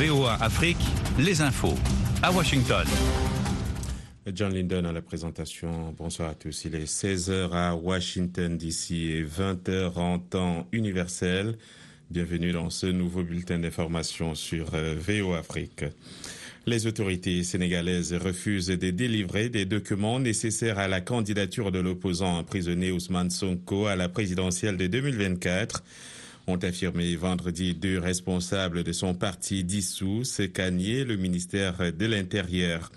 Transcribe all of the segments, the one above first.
VOA Afrique, les infos. À Washington. John Linden à la présentation. Bonsoir à tous. Il est 16h à Washington DC et 20h en temps universel. Bienvenue dans ce nouveau bulletin d'information sur euh, VOA Afrique. Les autorités sénégalaises refusent de délivrer des documents nécessaires à la candidature de l'opposant emprisonné Ousmane Sonko à la présidentielle de 2024 ont affirmé vendredi deux responsables de son parti dissous, Sekanier, le ministère de l'Intérieur.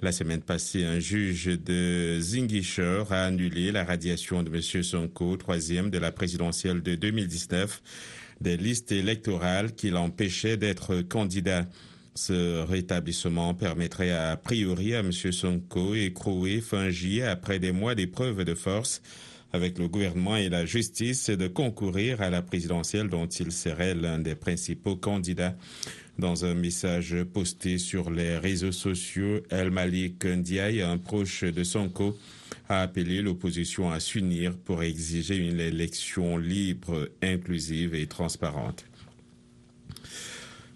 La semaine passée, un juge de Zingisher a annulé la radiation de M. Sonko, troisième de la présidentielle de 2019, des listes électorales qui l'empêchaient d'être candidat. Ce rétablissement permettrait a priori à M. Sonko, écroué fin juillet après des mois d'épreuves de force, avec le gouvernement et la justice de concourir à la présidentielle dont il serait l'un des principaux candidats. Dans un message posté sur les réseaux sociaux, El Malik Ndiaye, un proche de Sonko, a appelé l'opposition à s'unir pour exiger une élection libre, inclusive et transparente.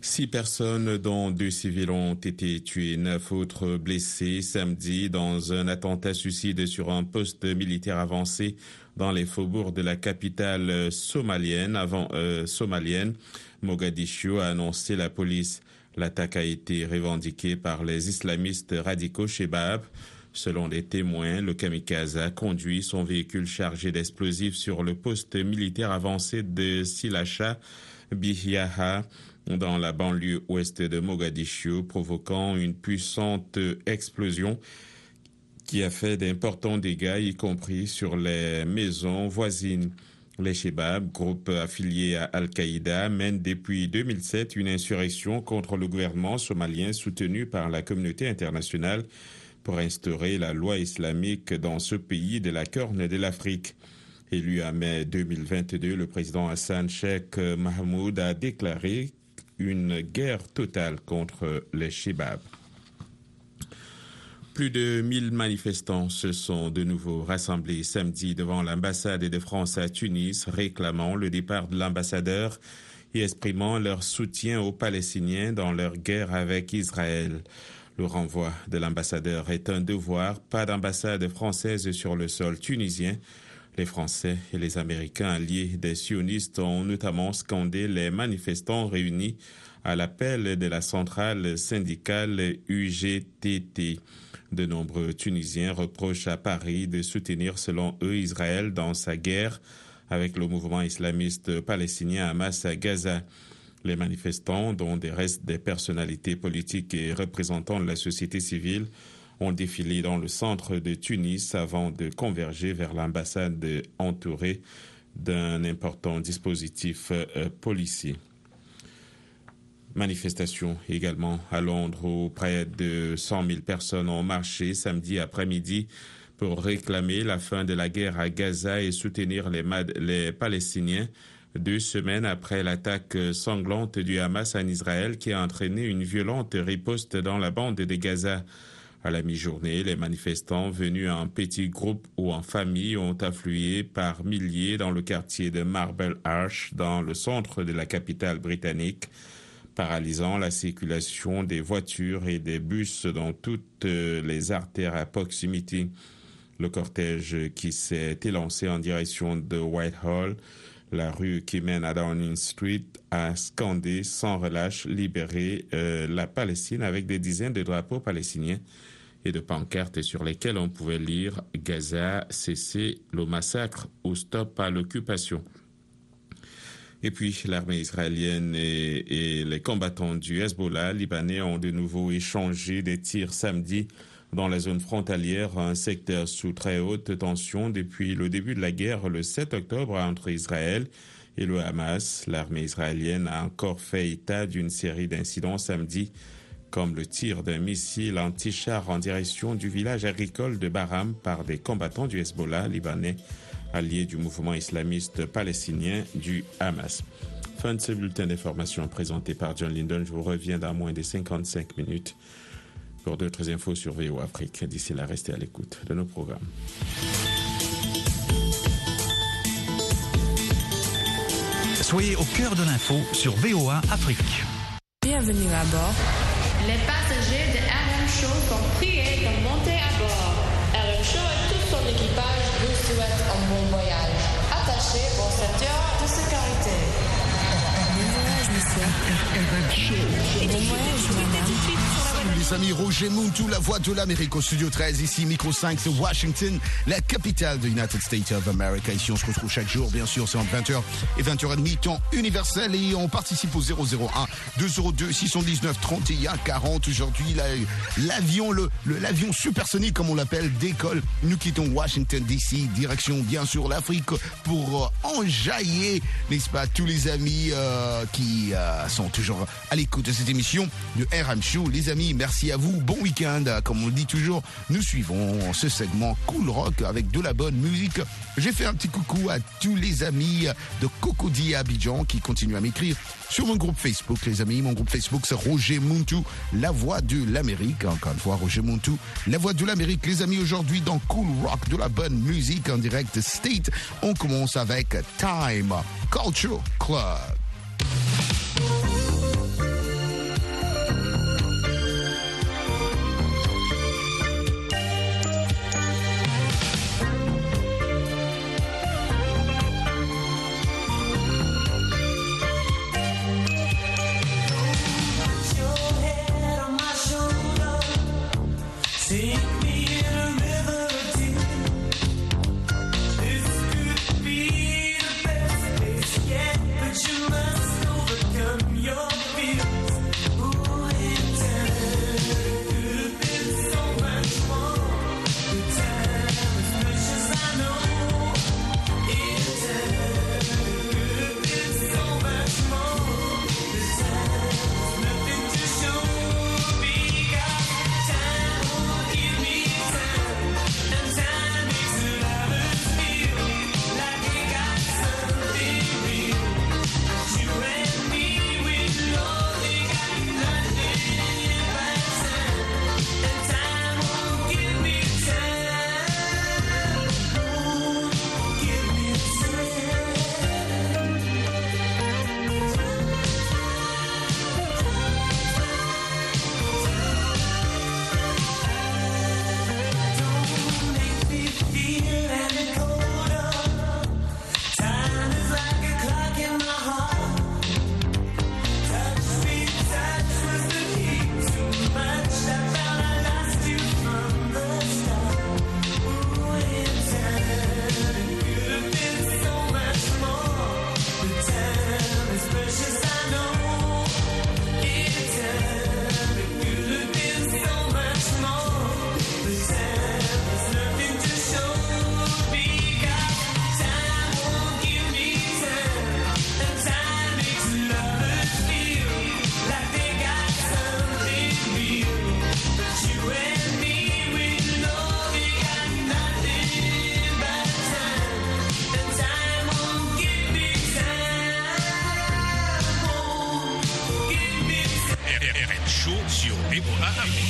Six personnes, dont deux civils, ont été tuées, neuf autres blessés samedi dans un attentat suicide sur un poste militaire avancé dans les faubourgs de la capitale somalienne. Avant euh, somalienne, Mogadiscio a annoncé la police. L'attaque a été revendiquée par les islamistes radicaux Shebab. Selon les témoins, le kamikaze a conduit son véhicule chargé d'explosifs sur le poste militaire avancé de Silacha Bihiaha dans la banlieue ouest de Mogadiscio, provoquant une puissante explosion qui a fait d'importants dégâts, y compris sur les maisons voisines. Les Shebab, groupe affilié à Al-Qaïda, mènent depuis 2007 une insurrection contre le gouvernement somalien soutenu par la communauté internationale pour instaurer la loi islamique dans ce pays de la Corne de l'Afrique. Élu en mai 2022, le président Hassan Sheikh Mahmoud a déclaré une guerre totale contre les Shebab. Plus de 1000 manifestants se sont de nouveau rassemblés samedi devant l'ambassade de France à Tunis, réclamant le départ de l'ambassadeur et exprimant leur soutien aux Palestiniens dans leur guerre avec Israël. Le renvoi de l'ambassadeur est un devoir, pas d'ambassade française sur le sol tunisien. Les Français et les Américains alliés des sionistes ont notamment scandé les manifestants réunis à l'appel de la centrale syndicale UGTT. De nombreux Tunisiens reprochent à Paris de soutenir, selon eux, Israël dans sa guerre avec le mouvement islamiste palestinien Hamas à Gaza. Les manifestants, dont des restes des personnalités politiques et représentants de la société civile, ont défilé dans le centre de Tunis avant de converger vers l'ambassade entourée d'un important dispositif euh, policier. Manifestation également à Londres où près de 100 000 personnes ont marché samedi après-midi pour réclamer la fin de la guerre à Gaza et soutenir les, les Palestiniens deux semaines après l'attaque sanglante du Hamas en Israël qui a entraîné une violente riposte dans la bande de Gaza. À la mi-journée, les manifestants venus en petits groupes ou en famille ont afflué par milliers dans le quartier de Marble Arch, dans le centre de la capitale britannique, paralysant la circulation des voitures et des bus dans toutes les artères à proximité. Le cortège qui s'est élancé en direction de Whitehall, la rue qui mène à Downing Street, a scandé sans relâche libérer euh, la Palestine avec des dizaines de drapeaux palestiniens et de pancartes sur lesquelles on pouvait lire Gaza, cessez le massacre ou stop à l'occupation. Et puis, l'armée israélienne et, et, les combattants du Hezbollah libanais ont de nouveau échangé des tirs samedi dans la zone frontalière, un secteur sous très haute tension depuis le début de la guerre le 7 octobre entre Israël et le Hamas. L'armée israélienne a encore fait état d'une série d'incidents samedi comme le tir d'un missile anti-char en direction du village agricole de Baram par des combattants du Hezbollah libanais, alliés du mouvement islamiste palestinien du Hamas. Fin de ce bulletin d'information présenté par John Lyndon. Je vous reviens dans moins de 55 minutes pour d'autres infos sur VO Afrique. D'ici là, restez à l'écoute de nos programmes. Soyez au cœur de l'info sur VOA Afrique. Bienvenue à bord. Les passagers de RM Show sont priés de monter à bord. RM Show et tout son équipage vous souhaitent un bon voyage. Attachez vos ceintures de sécurité. Les amis, Roger Mountou, la voix de l'Amérique au studio 13, ici Micro 5, c'est Washington, la capitale de United States of America. Ici on se retrouve chaque jour, bien sûr, c'est entre 20h et 20h30, temps universel et on participe au 001 202 619 31 40. Aujourd'hui, la- l'avion, le- l'avion supersonique comme on l'appelle, décolle. Nous quittons Washington DC, direction bien sûr l'Afrique pour euh, enjailler, n'est-ce pas, tous les amis euh, qui euh, sont toujours à l'écoute de cette émission de RM Show. Les amis, merci à vous. Bon week-end. Comme on le dit toujours, nous suivons ce segment Cool Rock avec de la bonne musique. J'ai fait un petit coucou à tous les amis de Cocody Abidjan qui continuent à m'écrire sur mon groupe Facebook, les amis. Mon groupe Facebook, c'est Roger Muntu, la voix de l'Amérique. Encore une fois, Roger Muntu, la voix de l'Amérique. Les amis, aujourd'hui, dans Cool Rock, de la bonne musique en direct State, on commence avec Time Culture Club. Ajá.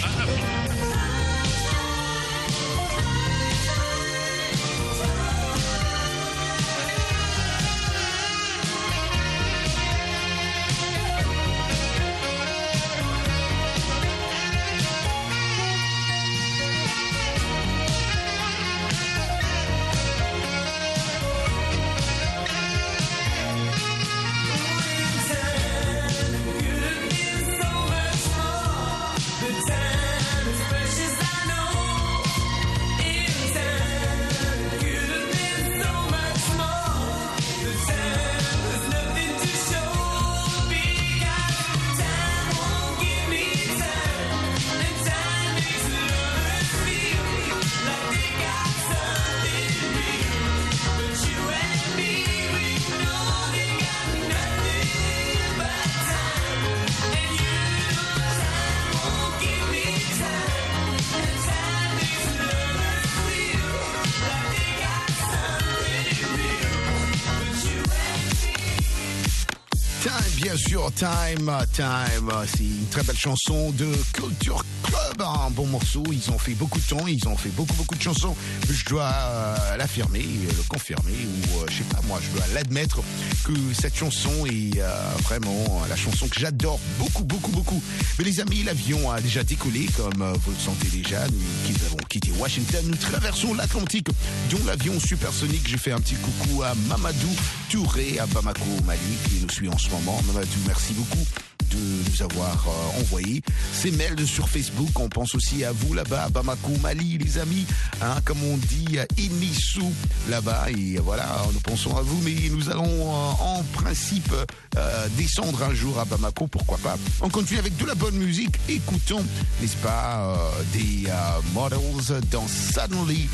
Time, Time. C'est une très belle chanson de Culture Club. Un bon morceau. Ils ont fait beaucoup de temps. Ils ont fait beaucoup, beaucoup de chansons. Je dois euh, l'affirmer, le confirmer, ou euh, je sais pas, moi, je dois l'admettre que cette chanson est euh, vraiment la chanson que j'adore beaucoup, beaucoup, beaucoup. Mais les amis, l'avion a déjà décollé, comme vous le sentez déjà. Nous avons quitté Washington, nous traversons l'Atlantique, dont l'avion supersonique. J'ai fait un petit coucou à Mamadou Touré à Bamako, Mali, qui nous suit en ce moment. Merci beaucoup de nous avoir euh, envoyé ces mails sur Facebook. On pense aussi à vous là-bas, à Bamako, Mali, les amis. Hein, comme on dit, Inissou là-bas. Et voilà, nous pensons à vous. Mais nous allons euh, en principe euh, descendre un jour à Bamako, pourquoi pas. On continue avec de la bonne musique. Écoutons, n'est-ce pas, des Models dans Suddenly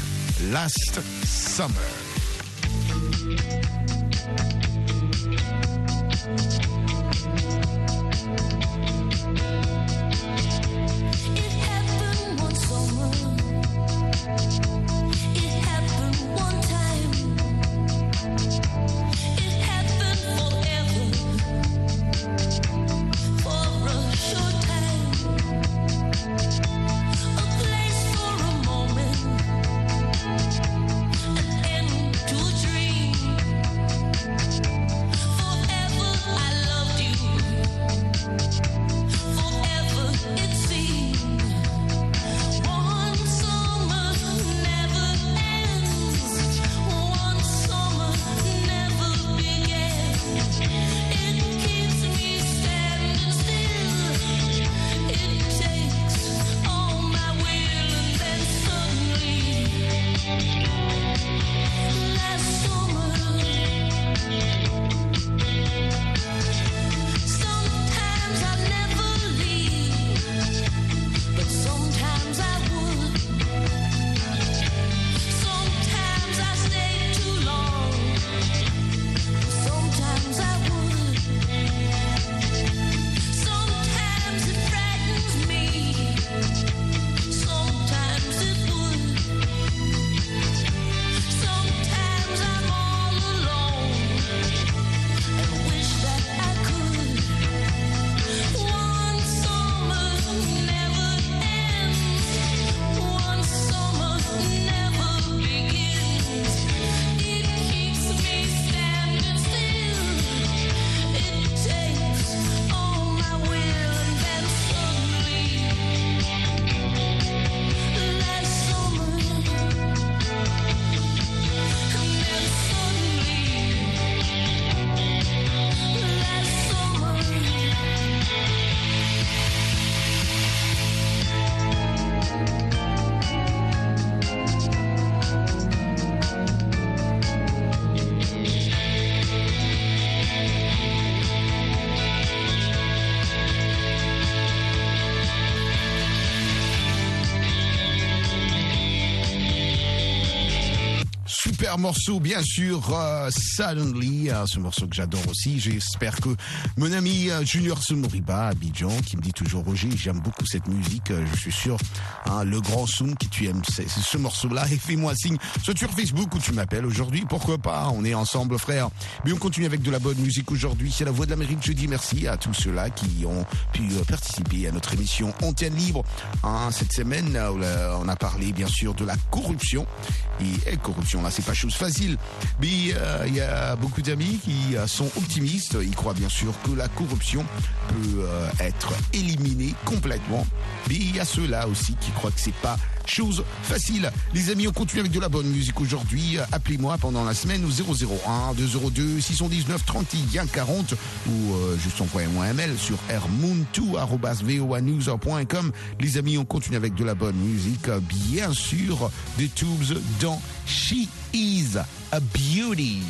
Last Summer. Super morceau, bien sûr, euh, Suddenly, euh, ce morceau que j'adore aussi. J'espère que mon ami euh, Junior Sumoriba à Abidjan, qui me dit toujours Roger, j'aime beaucoup cette musique, euh, je suis sûr, hein, le grand Soum qui tu aimes c'est- ce morceau-là, et fais-moi signe, sur Facebook ou tu m'appelles aujourd'hui, pourquoi pas, on est ensemble frère. Mais on continue avec de la bonne musique aujourd'hui, c'est la Voix de l'Amérique, je dis merci à tous ceux-là qui ont pu euh, participer à notre émission Antenne Libre. Hein, cette semaine, on a- parlé bien sûr de la corruption, et, corruption c'est pas chose facile, mais euh, il y a beaucoup d'amis qui euh, sont optimistes, ils croient bien sûr que la corruption peut euh, être éliminée complètement, mais il y a ceux-là aussi qui croient que c'est pas chose facile. Les amis, on continue avec de la bonne musique aujourd'hui. Appelez-moi pendant la semaine au 001 202 619 31 40 ou euh, juste envoyez-moi un mail sur rmoon2@voanews.com. Les amis, on continue avec de la bonne musique, bien sûr, des tubes dans She Is a Beauty.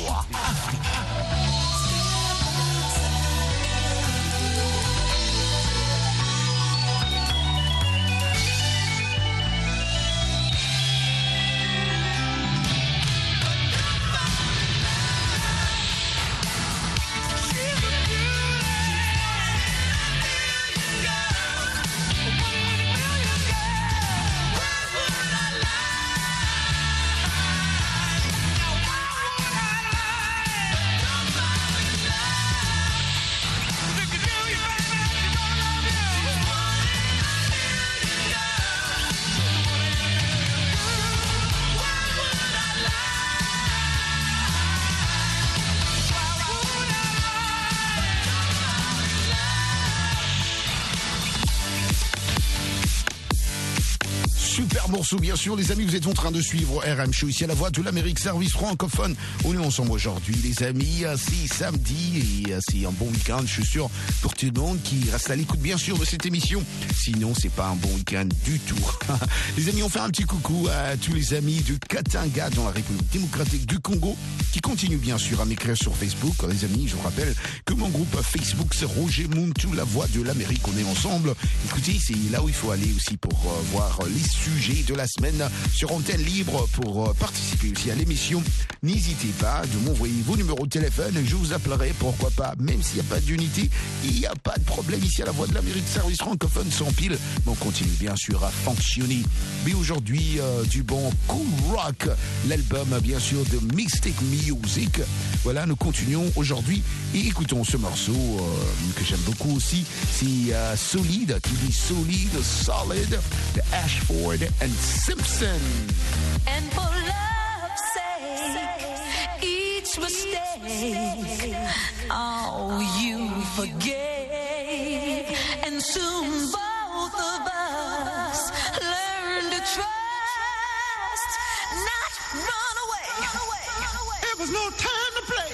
Sur morceau, bien sûr, les amis. Vous êtes en train de suivre RM Show ici à la voix de l'Amérique, service francophone. On est ensemble aujourd'hui, les amis? C'est samedi et c'est un bon week-end, je suis sûr, pour tout le monde qui reste à l'écoute, bien sûr, de cette émission. Sinon, c'est pas un bon week-end du tout. les amis, on fait un petit coucou à tous les amis de Katanga dans la République démocratique du Congo qui continuent, bien sûr, à m'écrire sur Facebook. Les amis, je vous rappelle que mon groupe Facebook, c'est Roger Muntu, la voix de l'Amérique. On est ensemble. Écoutez, c'est là où il faut aller aussi pour euh, voir les sujets de la semaine sur antenne libre pour euh, participer aussi à l'émission. N'hésitez pas de m'envoyer vos numéros de téléphone je vous appellerai, pourquoi pas, même s'il n'y a pas d'unité, il n'y a pas de problème ici à la Voix de l'Amérique, service francophone sans pile. Mais on continue bien sûr à fonctionner. Mais aujourd'hui, euh, du bon Cool Rock, l'album bien sûr de Mystic Music. Voilà, nous continuons aujourd'hui et écoutons ce morceau euh, que j'aime beaucoup aussi. C'est euh, Solide, qui dit Solide, Solid, de Ashford Simpson. And for love's sake, each mistake, oh, you forgave. And soon both of us learn to trust, not run away. It was no time to play.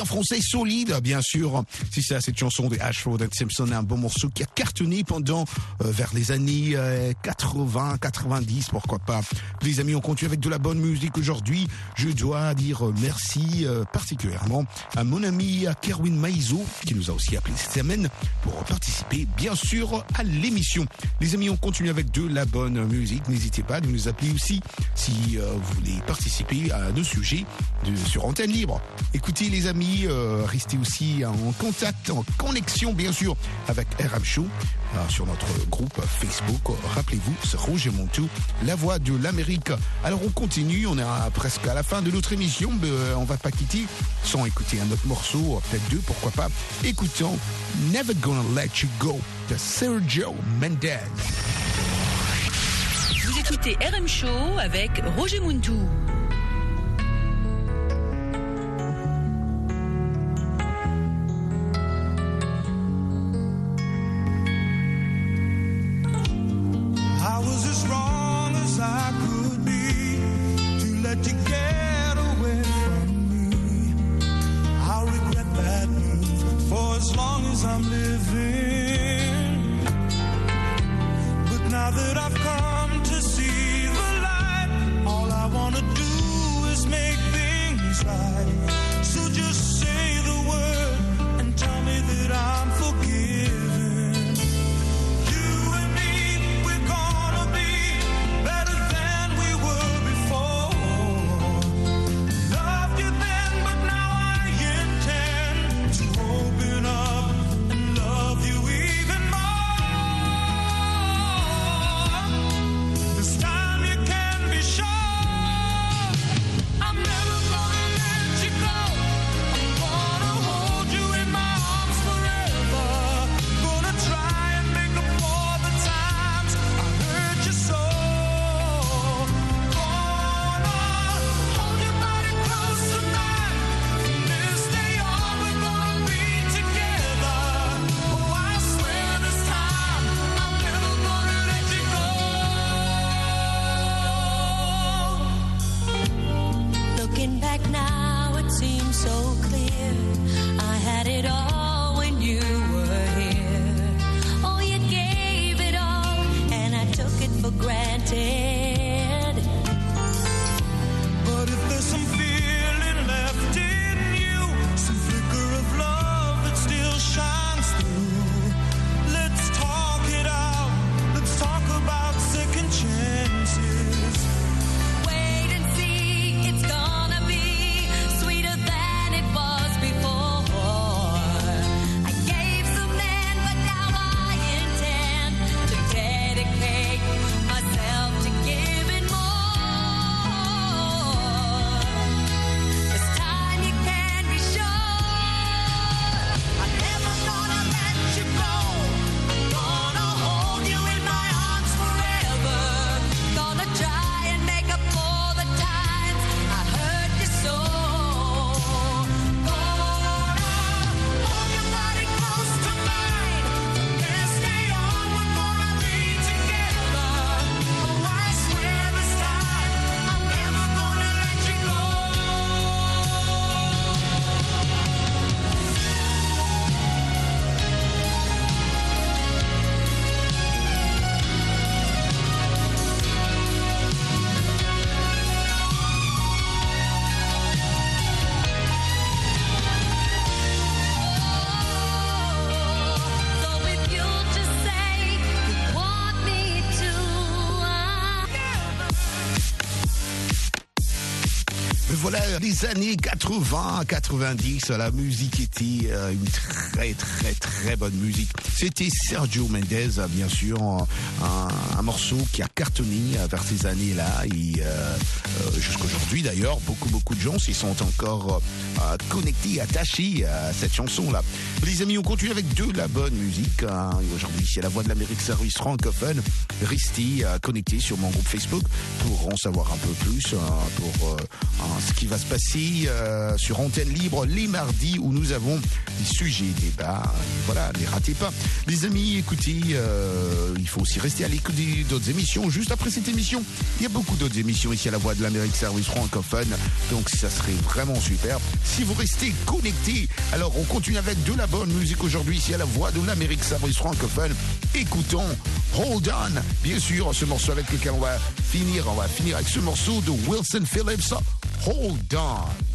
En français, solide, bien sûr. Si c'est cette chanson de Ashford and Simpson, un bon morceau qui a pendant euh, vers les années euh, 80, 90, pourquoi pas. Les amis, on continue avec de la bonne musique aujourd'hui. Je dois dire euh, merci euh, particulièrement à mon ami Kerwin Maizo, qui nous a aussi appelé cette semaine pour participer, bien sûr, à l'émission. Les amis, on continue avec de la bonne musique. N'hésitez pas à nous appeler aussi si euh, vous voulez participer à nos sujets de, sur antenne libre. Écoutez les amis, euh, restez aussi en contact, en connexion bien sûr avec RM Show euh, sur notre groupe Facebook. Rappelez-vous, c'est Roger Montou, la voix de l'Amérique. Alors on continue, on est presque à la fin de notre émission, mais euh, on va pas quitter sans écouter un autre morceau, peut-être deux, pourquoi pas. Écoutons Never Gonna Let You Go de Sergio Mendez. Vous écoutez RM Show avec Roger Muntou. Les années 80, 90, la musique était euh, une très, très, très bonne musique. C'était Sergio Mendes, euh, bien sûr, un, un morceau qui a cartonné vers ces années-là et euh, euh, jusqu'aujourd'hui d'ailleurs, beaucoup, beaucoup de gens s'y sont encore euh, connectés, attachés à cette chanson-là. Les amis, on continue avec de la bonne musique. hein. Aujourd'hui, c'est la voix de l'Amérique Service francophone. Restez euh, connectés sur mon groupe Facebook pour en savoir un peu plus euh, pour euh, ce qui va se passer euh, sur Antenne Libre les mardis où nous avons des sujets, débats. Voilà, ne ratez pas. Les amis, écoutez, euh, il faut aussi rester à l'écoute d'autres émissions. Juste après cette émission, il y a beaucoup d'autres émissions ici à la voix de l'Amérique Service francophone. Donc ça serait vraiment super. Si vous restez connectés, alors on continue avec de la bonne musique aujourd'hui ici à la voix de l'Amérique Service francophone. Écoutons Hold On. Bien sûr, ce morceau avec lequel on va finir, on va finir avec ce morceau de Wilson Phillips. Hold On.